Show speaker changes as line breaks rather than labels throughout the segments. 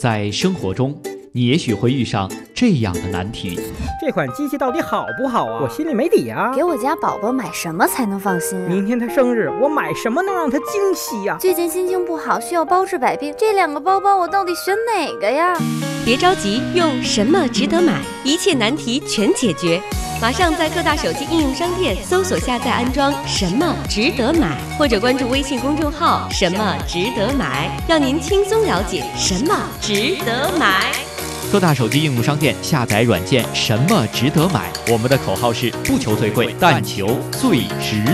在生活中，你也许会遇上这样的难题：
这款机器到底好不好啊？我心里没底啊。
给我家宝宝买什么才能放心啊？
明天他生日，我买什么能让他惊喜呀？
最近心情不好，需要包治百病，这两个包包我到底选哪个呀？
别着急，用什么值得买，一切难题全解决。马上在各大手机应用商店搜索下载安装“什么值得买”，或者关注微信公众号“什么值得买”，让您轻松了解什么值得买。
各大手机应用商店下载软件“什么值得买”。我们的口号是：不求最贵，但求最值。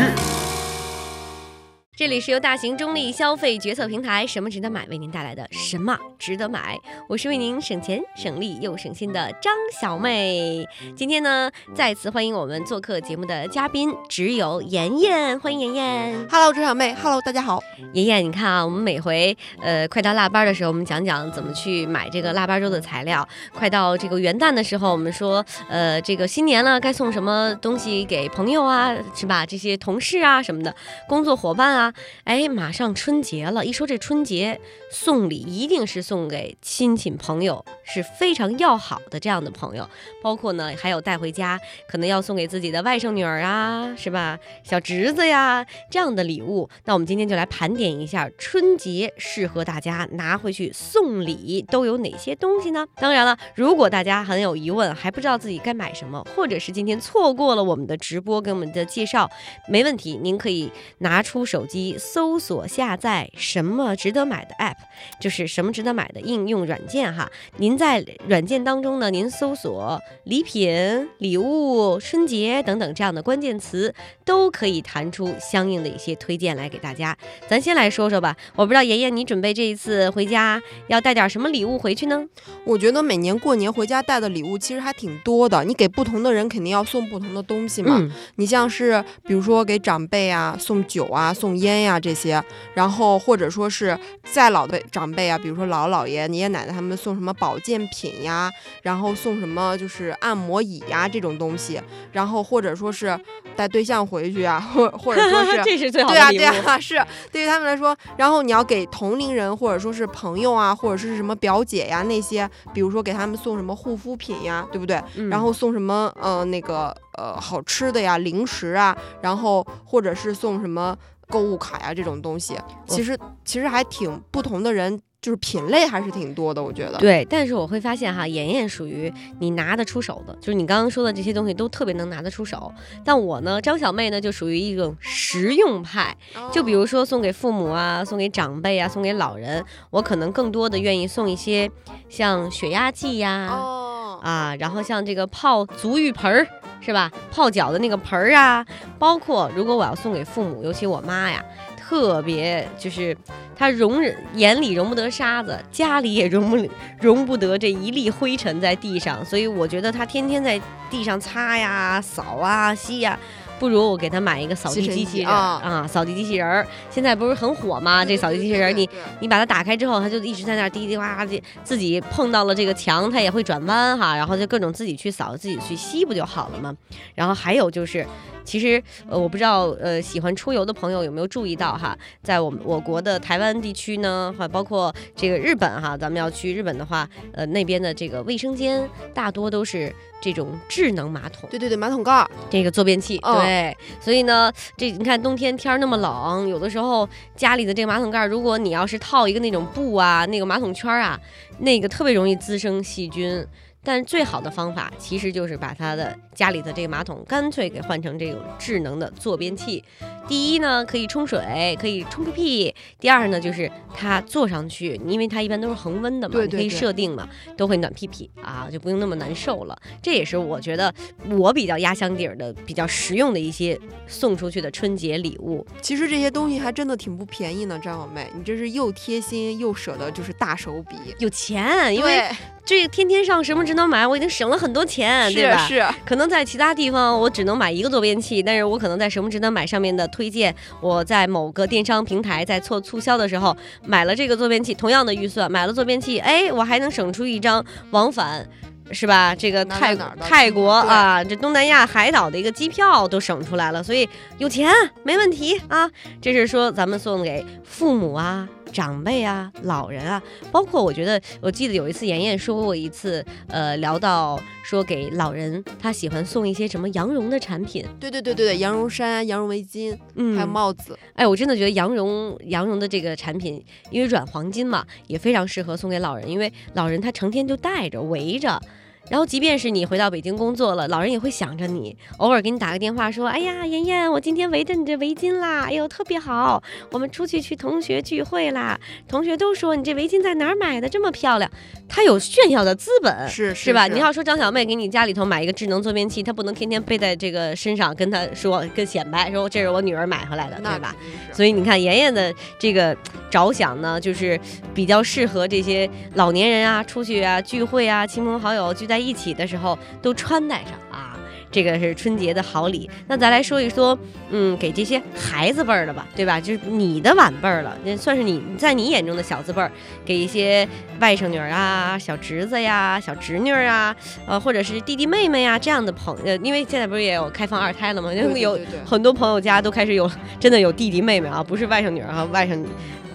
这里是由大型中立消费决策平台“什么值得买”为您带来的“什么值得买”，我是为您省钱省力又省心的张小妹。今天呢，再次欢迎我们做客节目的嘉宾，只有妍妍，欢迎妍妍。
Hello，张小妹，Hello，大家好。
妍妍，你看啊，我们每回呃快到腊八的时候，我们讲讲怎么去买这个腊八粥的材料；快到这个元旦的时候，我们说呃这个新年了，该送什么东西给朋友啊，是吧？这些同事啊什么的，工作伙伴啊。哎，马上春节了，一说这春节送礼，一定是送给亲戚朋友，是非常要好的这样的朋友，包括呢还有带回家，可能要送给自己的外甥女儿啊，是吧？小侄子呀这样的礼物。那我们今天就来盘点一下春节适合大家拿回去送礼都有哪些东西呢？当然了，如果大家很有疑问，还不知道自己该买什么，或者是今天错过了我们的直播跟我们的介绍，没问题，您可以拿出手机。搜索下载什么值得买的 app，就是什么值得买的应用软件哈。您在软件当中呢，您搜索礼品、礼物、春节等等这样的关键词，都可以弹出相应的一些推荐来给大家。咱先来说说吧，我不知道妍妍你准备这一次回家要带点什么礼物回去呢？
我觉得每年过年回家带的礼物其实还挺多的，你给不同的人肯定要送不同的东西嘛。
嗯、
你像是比如说给长辈啊送酒啊、送烟呀、这些，然后或者说是再老的长辈啊，比如说姥姥姥爷、爷爷奶奶他们送什么保健品呀，然后送什么就是按摩椅呀这种东西，然后或者说是带对象回去啊，或或者说是
这是最好的
对啊
礼物。
对啊是对于他们来说，然后你要给同龄人或者说是朋友啊，或者是什么表姐呀那些，比如说给他们送什么护肤品呀，对不对？
嗯
然后送什么呃那个呃好吃的呀、零食啊，然后或者是送什么购物卡呀这种东西，其实其实还挺不同的人，就是品类还是挺多的，我觉得。
对，但是我会发现哈，妍妍属于你拿得出手的，就是你刚刚说的这些东西都特别能拿得出手。但我呢，张小妹呢，就属于一种实用派。就比如说送给父母啊，送给长辈啊，送给老人，我可能更多的愿意送一些像血压计呀、
哦，
啊，然后像这个泡足浴盆儿是吧？泡脚的那个盆儿啊，包括如果我要送给父母，尤其我妈呀，特别就是她容忍眼里容不得沙子，家里也容不容不得这一粒灰尘在地上，所以我觉得她天天在地上擦呀、扫啊、吸呀。不如我给他买一个扫地机器人
啊，
扫地机器人儿现在不是很火吗？这扫地机器人儿，你你把它打开之后，它就一直在那儿滴滴哇哇的，自己碰到了这个墙，它也会转弯哈，然后就各种自己去扫，自己去吸不就好了吗？然后还有就是，其实呃，我不知道呃，喜欢出游的朋友有没有注意到哈，在我们我国的台湾地区呢，还包括这个日本哈，咱们要去日本的话，呃，那边的这个卫生间大多都是这种智能马桶。
对对对，马桶盖儿，
这个坐便器，
嗯
对，所以呢，这你看冬天天儿那么冷，有的时候家里的这个马桶盖儿，如果你要是套一个那种布啊，那个马桶圈儿啊，那个特别容易滋生细菌。但最好的方法其实就是把他的家里的这个马桶干脆给换成这种智能的坐便器。第一呢，可以冲水，可以冲屁屁；第二呢，就是它坐上去，因为它一般都是恒温的嘛，你可以设定嘛，都会暖屁屁啊，就不用那么难受了。这也是我觉得我比较压箱底儿的、比较实用的一些送出去的春节礼物。
其实这些东西还真的挺不便宜呢，张小妹，你这是又贴心又舍得，就是大手笔。
有钱，因为这个天天上什么值得买，我已经省了很多钱，对吧？
是是，
可能在其他地方我只能买一个坐便器，但是我可能在什么值得买上面的推荐，我在某个电商平台在做促销的时候买了这个坐便器，同样的预算买了坐便器，哎，我还能省出一张往返。是吧？这个泰泰国啊，这东南亚海岛的一个机票都省出来了，所以有钱没问题啊。这是说咱们送给父母啊、长辈啊、老人啊，包括我觉得，我记得有一次妍妍说过一次，呃，聊到说给老人他喜欢送一些什么羊绒的产品，
对对对对对，羊绒衫、羊绒围巾，
嗯
还有帽子。
哎，我真的觉得羊绒羊绒的这个产品，因为软黄金嘛，也非常适合送给老人，因为老人他成天就戴着围着。然后，即便是你回到北京工作了，老人也会想着你，偶尔给你打个电话说：“哎呀，妍妍，我今天围着你这围巾啦，哎呦，特别好。我们出去去同学聚会啦，同学都说你这围巾在哪儿买的，这么漂亮。”他有炫耀的资本，
是
是吧？你要说张小妹给你家里头买一个智能坐便器，她不能天天背在这个身上，跟她说跟显摆说这是我女儿买回来的，对吧？所以你看，妍妍的这个着想呢，就是比较适合这些老年人啊，出去啊聚会啊，亲朋好友聚在一起的时候都穿戴上啊。这个是春节的好礼。那咱来说一说，嗯，给这些孩子辈儿的吧，对吧？就是你的晚辈儿了，那算是你在你眼中的小字辈儿，给一些外甥女儿啊、小侄子呀、小侄女儿啊，呃，或者是弟弟妹妹呀这样的朋友，因为现在不是也有开放二胎了吗？
因为
有很多朋友家都开始有真的有弟弟妹妹啊，不是外甥女儿啊，外甥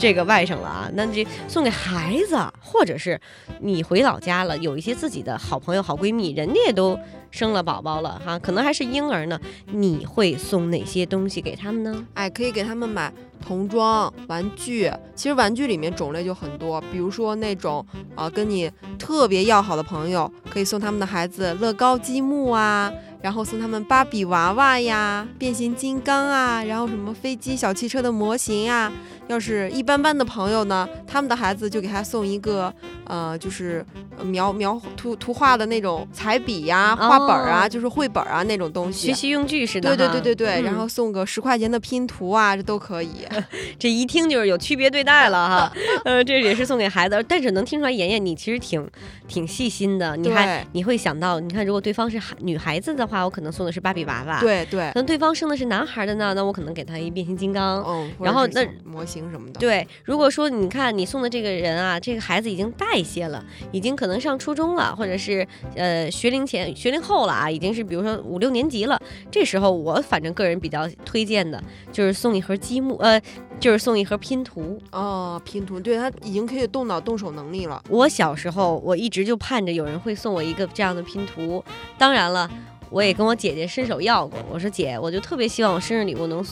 这个外甥了啊。那这送给孩子，或者是你回老家了，有一些自己的好朋友、好闺蜜，人家也都生了宝宝了哈，可能还是婴儿呢，你会送哪些东西给他们呢？
哎，可以给他们买童装、玩具。其实玩具里面种类就很多，比如说那种啊、跟你特别要好的朋友，可以送他们的孩子乐高积木啊，然后送他们芭比娃娃呀、变形金刚啊，然后什么飞机、小汽车的模型呀。要是一般般的朋友呢，他们的孩子就给他送一个呃，就是呃描描图图画的那种彩笔呀、画本儿啊，
哦
就是绘本儿啊那种东西。
学习用具似的
对
哈，
对对对对，然
嗯
后送个十块钱的拼图啊，这都可以。
这一听就是有区别对待了哈，呃，这也是送给孩子，但是能听出来妍妍你其实挺挺细心的，你还你会想到，你看如果对方是孩女孩子的话，我可能送的是芭比娃娃，，
对对
那，对方生的是男孩的呢，那我可能给他一变形金刚。
嗯，或
然后那
模型什么的，
对，如果说你看你送的这个人啊，这个孩子已经大一些了，已经可能上初中了，或者是呃学龄前、学龄后了啊，已经是比如说五六年级了，这时候我反正个人比较推荐的就是送一盒积木，呃，就是送一盒拼图。
哦，拼图，对他已经可以动脑动手能力了。
我小时候我一直就盼着有人会送我一个这样的拼图，当然了。我也跟我姐姐伸手要过，我说姐，我就特别希望我生日礼物能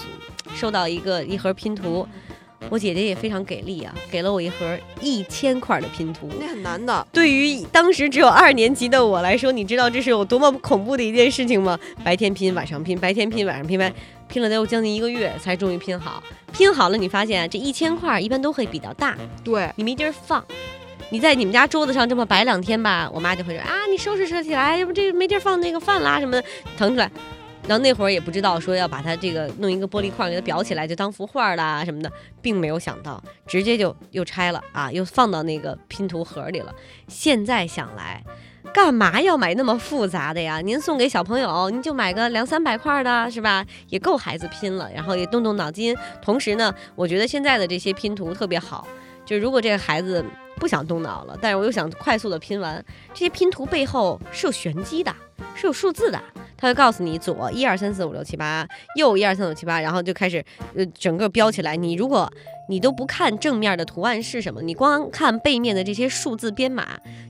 收到一个一盒拼图。我姐姐也非常给力啊，给了我一盒一千块的拼图。
那很难的，
对于当时只有二年级的我来说，你知道这是有多么恐怖的一件事情吗？白天拼，晚上拼，白天拼，晚上拼，完拼了得有将近一个月才终于拼好。拼好了，你发现这一千块一般都会比较大，
对，
你没地儿放。你在你们家桌子上这么摆两天吧，我妈就会说啊，你收拾收拾起来，要不这没地儿放那个饭啦什么的，腾出来。然后那会儿也不知道说要把它这个弄一个玻璃框给它裱起来，就当幅画啦什么的，并没有想到，直接就又拆了啊，又放到那个拼图盒里了。现在想来，干嘛要买那么复杂的呀？您送给小朋友，您就买个两三百块的，是吧？也够孩子拼了，然后也动动脑筋。同时呢，我觉得现在的这些拼图特别好，就如果这个孩子不想动脑了，但是我又想快速的拼完，这些拼图背后是有玄机的，是有数字的。他会告诉你左一二三四五六七八，右一二三四五六七八，然后就开始呃整个标起来。你如果你都不看正面的图案是什么，你光看背面的这些数字编码，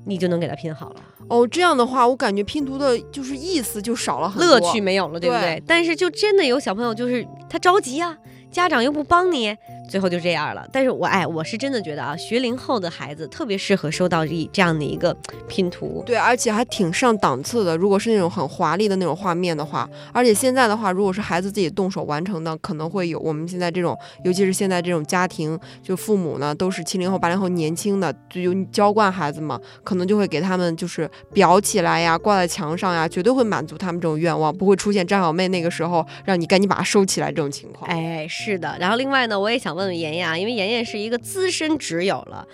你就能给它拼好了，
哦，这样的话，我感觉拼图的就是意思就少了很多。
乐趣没有了，对不对？
对
但是就真的有小朋友就是他着急啊，家长又不帮你，最后就这样了。但是我哎，我是真的觉得啊，学龄后的孩子特别适合收到一这样的一个拼图。
对，而且还挺上档次的。如果是那种很华丽的那种画面的话，而且现在的话，如果是孩子自己动手完成的，可能会有我们现在这种，尤其是现在这种家庭，就父母呢都是七零后、八零后年轻的，就有娇惯孩子嘛，可能就会给他们就是裱起来呀，挂在墙上呀，绝对会满足他们这种愿望，不会出现张小妹那个时候让你赶紧把它收起来这种情况。
哎，是的。然后另外呢，我也想问问问妍妍啊，因为妍妍是一个资深挚友了，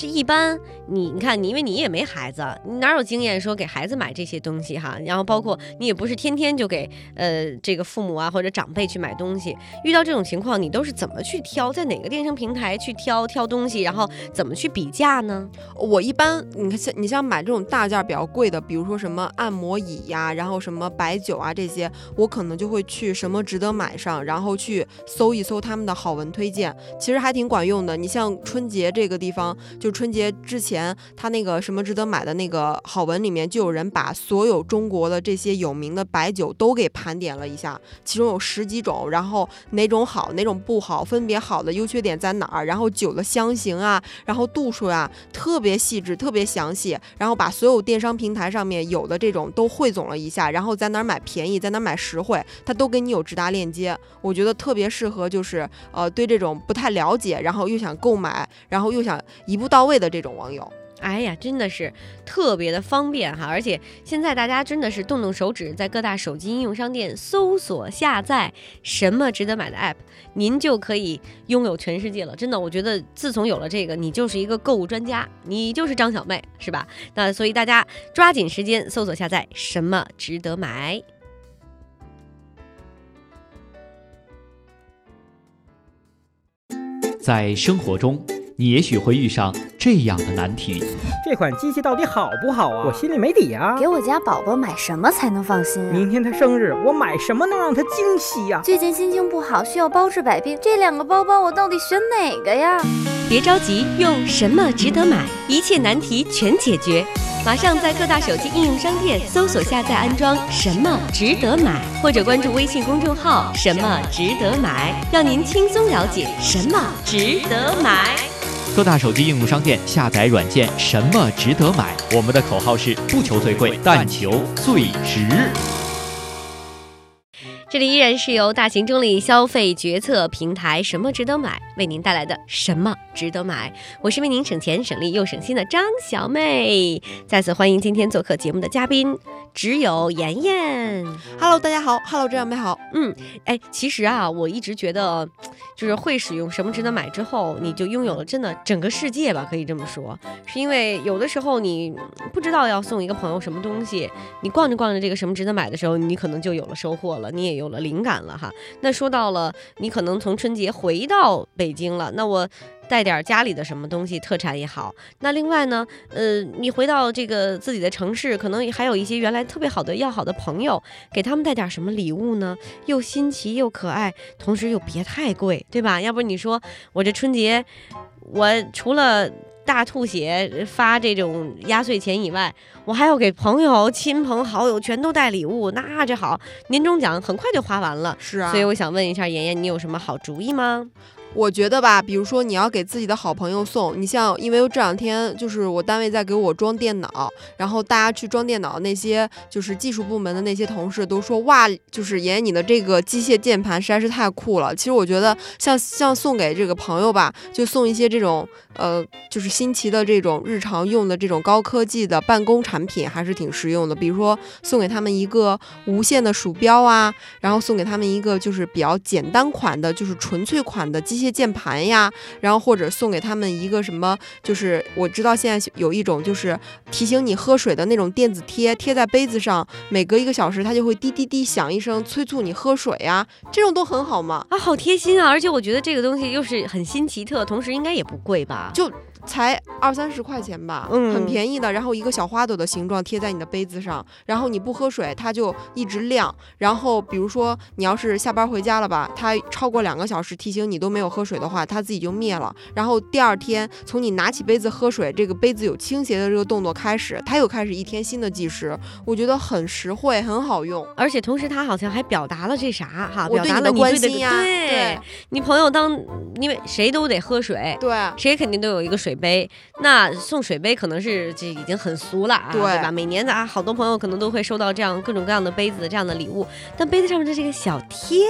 这一般你你看你因为你也没孩子，你哪有经验说给孩子买这些东西哈？然后包括你也不是天天就给呃这个父母啊或者长辈去买东西，遇到这种情况你都是怎么去挑，在哪个电商平台去挑挑东西，然后怎么去比价呢？
我一般你看像你像买这种大件比较贵的，比如说什么按摩椅呀，然后什么白酒啊这些，我可能就会去什么值得买上，然后去搜一搜他们的好文推荐，其实还挺管用的。你像春节这个地方，就春节之前，他那个什么值得买的那个好文里面，就有人把所有中国的这些有名的白酒都给盘点了一下，其中有十几种，然后哪种好，哪种不好，分别好的优缺点在哪儿，然后酒的香型啊，然后度数啊，特别细致，特别详细，然后把所有电商平台上面有的这种都汇总了一下，然后在哪儿买便宜，在哪儿买实惠，他都给你有直达链接，我觉得特别适合就是呃对这种不太了解，然后又想购买，然后又想一步到位的这种网友。
哎呀，真的是特别的方便哈！而且现在大家真的是动动手指，在各大手机应用商店搜索下载什么值得买的 app，您就可以拥有全世界了。真的，我觉得自从有了这个，你就是一个购物专家，你就是张小妹，是吧？那所以大家抓紧时间搜索下载什么值得买。
在生活中，你也许会遇上这样的难题：
这款机器到底好不好啊？我心里没底啊！
给我家宝宝买什么才能放心啊？
明天他生日，我买什么能让他惊喜呀？
最近心情不好，需要包治百病，这两个包包我到底选哪个呀？
别着急，用什么值得买，一切难题全解决。马上在各大手机应用商店搜索下载安装“什么值得买”，或者关注微信公众号“什么值得买”，让您轻松了解什么值得买。
各大手机应用商店下载软件“什么值得买”，我们的口号是不求最贵，但求最值。
这里依然是由大型中立消费决策平台“什么值得买”为您带来的“什么值得买”，我是为您省钱省力又省心的张小妹。再次欢迎今天做客节目的嘉宾，只有妍妍。
Hello，大家好，Hello，这样妹好。
嗯，哎，其实啊，我一直觉得，就是会使用什么值得买之后，你就拥有了真的整个世界吧，可以这么说。是因为有的时候你不知道要送一个朋友什么东西，你逛着逛着这个什么值得买的时候，你可能就有了收获了，你也有了灵感了哈。那说到了，你可能从春节回到北京了，那我。带点家里的什么东西，特产也好。那另外呢，呃，你回到这个自己的城市，可能还有一些原来特别好的要好的朋友，给他们带点什么礼物呢？又新奇又可爱，同时又别太贵，对吧？要不你说我这春节，我除了大吐血发这种压岁钱以外，我还要给朋友、亲朋好友全都带礼物，那这好，年终奖很快就花完了。
是啊，
所以我想问一下妍妍，你有什么好主意吗？
我觉得吧，比如说你要给自己的好朋友送，你像，因为这两天就是我单位在给我装电脑，然后大家去装电脑，那些就是技术部门的那些同事都说，哇，就是妍妍你的这个机械键盘实在是太酷了。其实我觉得像像送给这个朋友吧，就送一些这种呃，就是新奇的这种日常用的这种高科技的办公产品，还是挺实用的。比如说送给他们一个无线的鼠标啊，然后送给他们一个就是比较简单款的，就是纯粹款的机。机械键盘呀，然后或者送给他们一个什么，就是我知道现在有一种就是提醒你喝水的那种电子贴，贴在杯子上，每隔一个小时它就会滴滴滴响一声，催促你喝水呀，这种都很好嘛。
啊，好贴心啊！而且我觉得这个东西又是很新奇特，同时应该也不贵吧？
就。才二三十块钱吧，
嗯，
很便宜的。然后一个小花朵的形状贴在你的杯子上，然后你不喝水，它就一直亮。然后比如说你要是下班回家了吧，它超过两个小时提醒你都没有喝水的话，它自己就灭了。然后第二天从你拿起杯子喝水，这个杯子有倾斜的这个动作开始，它又开始一天新的计时。我觉得很实惠，很好用，
而且同时它好像还表达了这啥哈，
我
表达了
你的关心呀。
对，
对
你朋友当因为谁都得喝水，
对，
谁肯定都有一个水。水杯，那送水杯可能是这已经很俗了啊，
对
对吧？每年的啊，好多朋友可能都会收到这样各种各样的杯子这样的礼物，但杯子上面的这个小贴，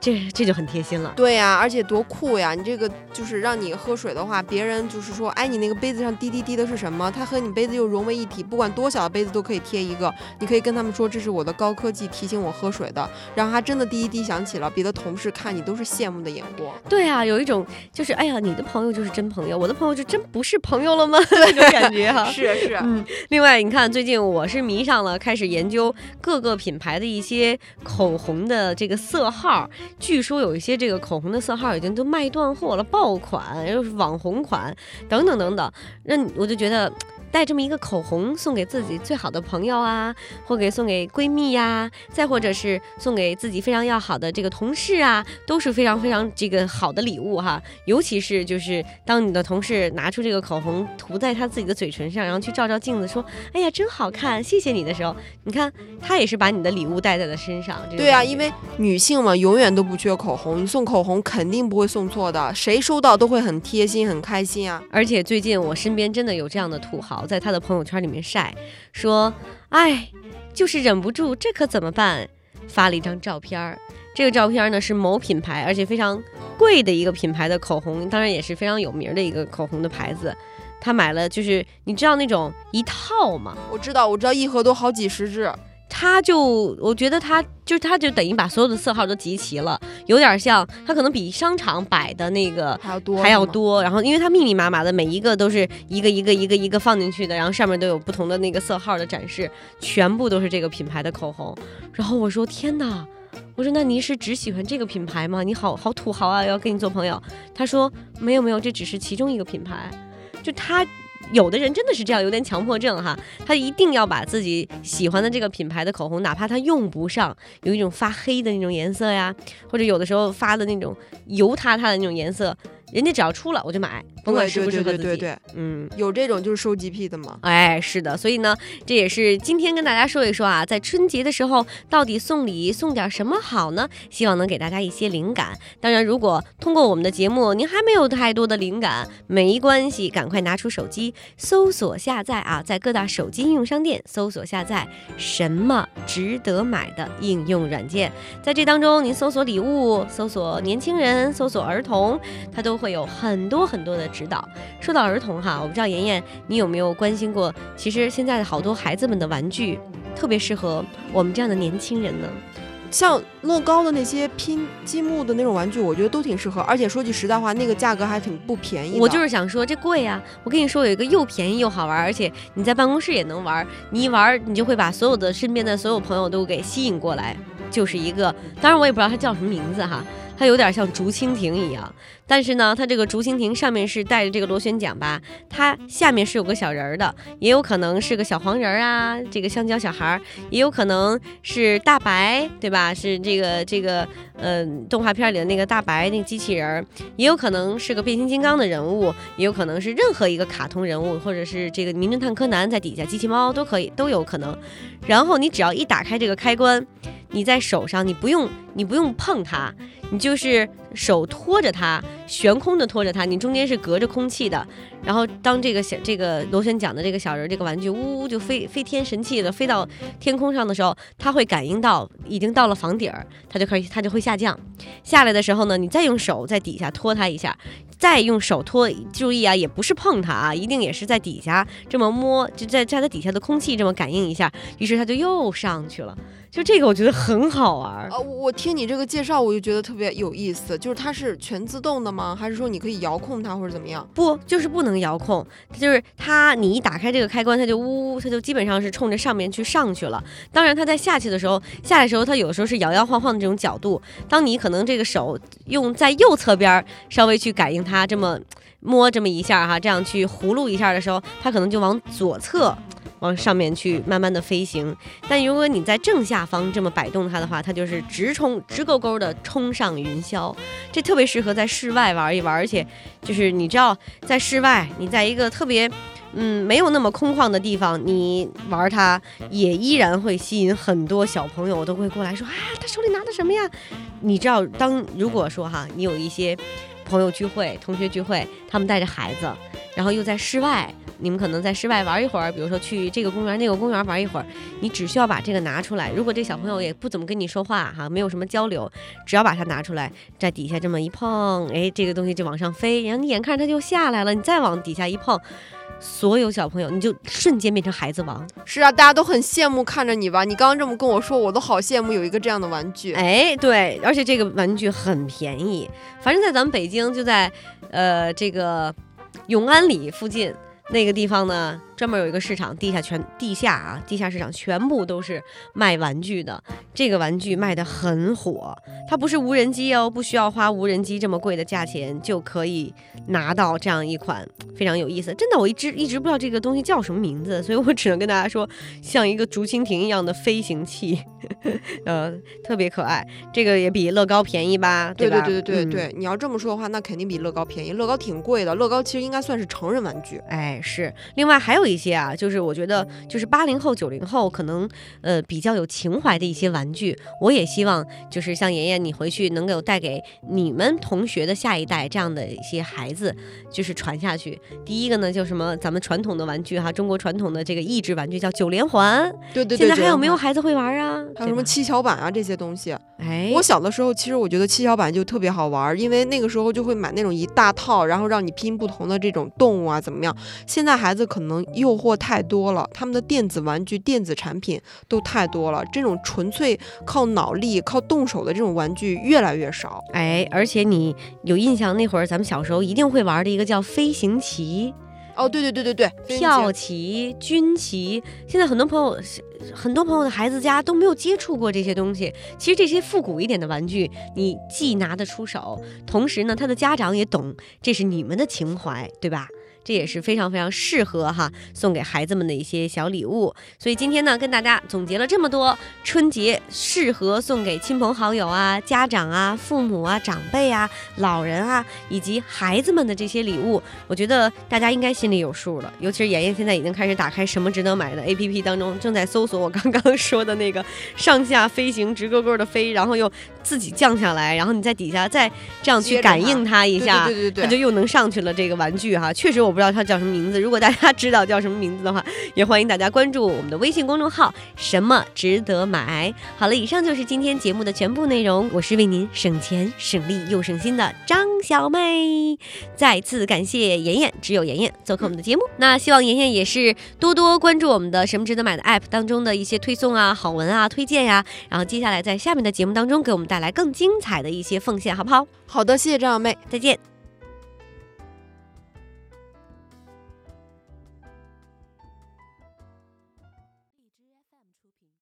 这这就很贴心了。
对呀、而且多酷呀！你这个就是让你喝水的话，别人就是说，哎，你那个杯子上滴滴滴的是什么？它和你杯子又融为一体，不管多小的杯子都可以贴一个。你可以跟他们说，这是我的高科技提醒我喝水的。然后它真的滴一滴响起了，别的同事看你都是羡慕的眼光。
对啊，有一种就是哎呀，你的朋友就是真朋友，我的朋友就真不是朋友了吗？那种感觉哈。
是是，
嗯，另外你看，最近我是迷上了，开始研究各个品牌的一些口红的这个色号。据说有一些这个口红的色号已经都卖断货了，爆款又是网红款等等等等。那我就觉得。带这么一个口红送给自己最好的朋友啊，或给送给闺蜜呀、再或者是送给自己非常要好的这个同事啊，都是非常非常这个好的礼物哈。尤其是就是当你的同事拿出这个口红涂在他自己的嘴唇上，然后去照照镜子说：“哎呀，真好看，谢谢你”的时候，你看他也是把你的礼物带在了身上。
对啊，因为女性嘛，永远都不缺口红，你送口红肯定不会送错的，谁收到都会很贴心、很开心啊。
而且最近我身边真的有这样的土豪，在他的朋友圈里面晒，说：“哎，就是忍不住，这可怎么办？”发了一张照片儿，这个照片呢是某品牌，而且非常贵的一个品牌的口红，当然也是非常有名的一个口红的牌子。他买了，就是你知道那种一套吗？
我知道，我知道一盒都好几十支。
他就我觉得他就是他就等于把所有的色号都集齐了，有点像他可能比商场摆的那个
还要多，
还要。多，然后因为它密密麻麻的，每一个都是一个一个一个一个放进去的，然后上面都有不同的那个色号的展示，全部都是这个品牌的口红。然后我说天哪，我说那你是只喜欢这个品牌吗？你好好土豪啊，要跟你做朋友。他说没有没有，这只是其中一个品牌，就他。有的人真的是这样，有点强迫症哈，他一定要把自己喜欢的这个品牌的口红，哪怕他用不上，有一种发黑的那种颜色呀，或者有的时候发的那种油塌塌的那种颜色，人家只要出了我就买，甭管
对
适不适合自己。
对对对对，
嗯。
有这种就是收集癖的吗。
哎，是的，所以呢，这也是今天跟大家说一说啊，在春节的时候到底送礼送点什么好呢？希望能给大家一些灵感。当然，如果通过我们的节目您还没有太多的灵感，没关系，赶快拿出手机搜索下载啊，在各大手机应用商店搜索下载什么值得买的应用软件，在这当中您搜索礼物、搜索年轻人、搜索儿童，它都会有很多很多的指导。说到儿童哈，我不知道妍妍你有没有关心过？其实现在的好多孩子们的玩具特别适合我们这样的年轻人呢。
像乐高的那些拼积木的那种玩具，我觉得都挺适合。而且说句实在话，那个价格还挺不便宜的。
我就是想说这贵呀、我跟你说有一个又便宜又好玩，而且你在办公室也能玩，你一玩你就会把所有的身边的所有朋友都给吸引过来，就是一个，当然我也不知道它叫什么名字哈。它有点像竹蜻蜓一样，但是呢，它这个竹蜻蜓上面是带着这个螺旋桨吧，它下面是有个小人儿的，也有可能是个小黄人儿啊，这个香蕉小孩儿，也有可能是大白，对吧？是这个这个呃动画片里的那个大白那个机器人儿，也有可能是个变形金刚的人物，也有可能是任何一个卡通人物，或者是这个名侦探柯南在底下机器猫都可以，都有可能。然后你只要一打开这个开关，你在手上，你不用你不用碰它，你就是手托着它，悬空的拖着它，你中间是隔着空气的。然后当这个小这个螺旋桨的这个小人儿这个玩具呜呜就飞飞天神气的飞到天空上的时候，它会感应到已经到了房顶儿，它就可以它就会下降。下来的时候呢，你再用手在底下拖它一下，再用手拖，注意啊，也不是碰它啊，一定也是在底下这么摸，就在在它底下的空气这么感应一下，于是它就又上去了。就这个我觉得很好玩儿。
呃，我我听你这个介绍，我就觉得特别有意思。就是它是全自动的吗？还是说你可以遥控它，或者怎么样？
不，就是不能遥控，它就是它，你一打开这个开关，它就呜呜，它就基本上是冲着上面去上去了。当然，它在下去的时候，下来的时候，它有时候是摇摇晃晃的这种角度。当你可能这个手用在右侧边稍微去感应它，这么摸这么一下哈，这样去葫芦一下的时候，它可能就往左侧。往上面去慢慢的飞行，但如果你在正下方这么摆动它的话，它就是直冲直勾勾的冲上云霄。这特别适合在室外玩一玩，而且就是你知道，在室外，你在一个特别嗯没有那么空旷的地方，你玩它也依然会吸引很多小朋友都会过来说啊，他手里拿的什么呀？你知道，当如果说哈，你有一些朋友聚会、同学聚会，他们带着孩子，然后又在室外，你们可能在室外玩一会儿，比如说去这个公园、那个公园玩一会儿，你只需要把这个拿出来。如果这小朋友也不怎么跟你说话哈，没有什么交流，只要把它拿出来，在底下这么一碰，哎，这个东西就往上飞，然后你眼看着它就下来了，你再往底下一碰。所有小朋友，你就瞬间变成孩子王。
是啊，大家都很羡慕看着你吧？你刚刚这么跟我说，我都好羡慕有一个这样的玩具。
哎，对，而且这个玩具很便宜，反正在咱们北京就在，呃，这个永安里附近那个地方呢。专门有一个市场，地下全地下啊，地下市场全部都是卖玩具的。这个玩具卖的很火，它不是无人机哦，不需要花无人机这么贵的价钱就可以拿到这样一款非常有意思。真的，我一直一直不知道这个东西叫什么名字，所以我只能跟大家说，像一个竹蜻蜓一样的飞行器，呃，特别可爱。这个也比乐高便宜吧？
对
对
对对对对，你要这么说的话，那肯定比乐高便宜。乐高挺贵的，乐高其实应该算是成人玩具。
哎，是。另外还有。一些啊，就是我觉得，就是八零后、九零后可能呃比较有情怀的一些玩具，我也希望就是像妍妍你回去能够带给你们同学的下一代这样的一些孩子，就是传下去。第一个呢，就什么咱们传统的玩具哈，中国传统的这个益智玩具叫九连环，
对对
对，现在还有没有孩子会玩啊？
还有什么七巧板啊这些东西？
哎，
我小的时候其实我觉得七巧板就特别好玩，因为那个时候就会买那种一大套，然后让你拼不同的这种动物啊怎么样？现在孩子可能诱惑太多了，他们的电子玩具、电子产品都太多了，这种纯粹靠脑力、靠动手的这种玩具越来越少。
哎，而且你有印象那会儿咱们小时候一定会玩的一个叫飞行棋。
哦，对对对对对，
跳棋、军棋，现在很多朋友、很多朋友的孩子家都没有接触过这些东西。其实这些复古一点的玩具，你既拿得出手，同时呢，他的家长也懂，这是你们的情怀，对吧？这也是非常非常适合哈送给孩子们的一些小礼物，所以今天呢跟大家总结了这么多春节适合送给亲朋好友啊、家长啊、父母啊、长辈啊、老人啊以及孩子们的这些礼物，我觉得大家应该心里有数了。尤其是妍妍现在已经开始打开什么值得买的 APP 当中，正在搜索我刚刚 说的那个上下飞行、直勾勾的飞，然后又自己降下来，然后你在底下再这样去感应它一下，
对对对，
它就又能上去了。这个玩具哈，确实我。不知道它叫什么名字，如果大家知道叫什么名字的话，也欢迎大家关注我们的微信公众号“什么值得买”。好了，以上就是今天节目的全部内容。我是为您省钱省力又省心的张小妹，再次感谢妍妍，只有妍妍做客我们的节目。那希望妍妍也是多多关注我们的“什么值得买”的 app 当中的一些推送啊、好文啊、推荐呀。然后接下来在下面的节目当中给我们带来更精彩的一些奉献，好不好？
好的，谢谢张小妹，
再见。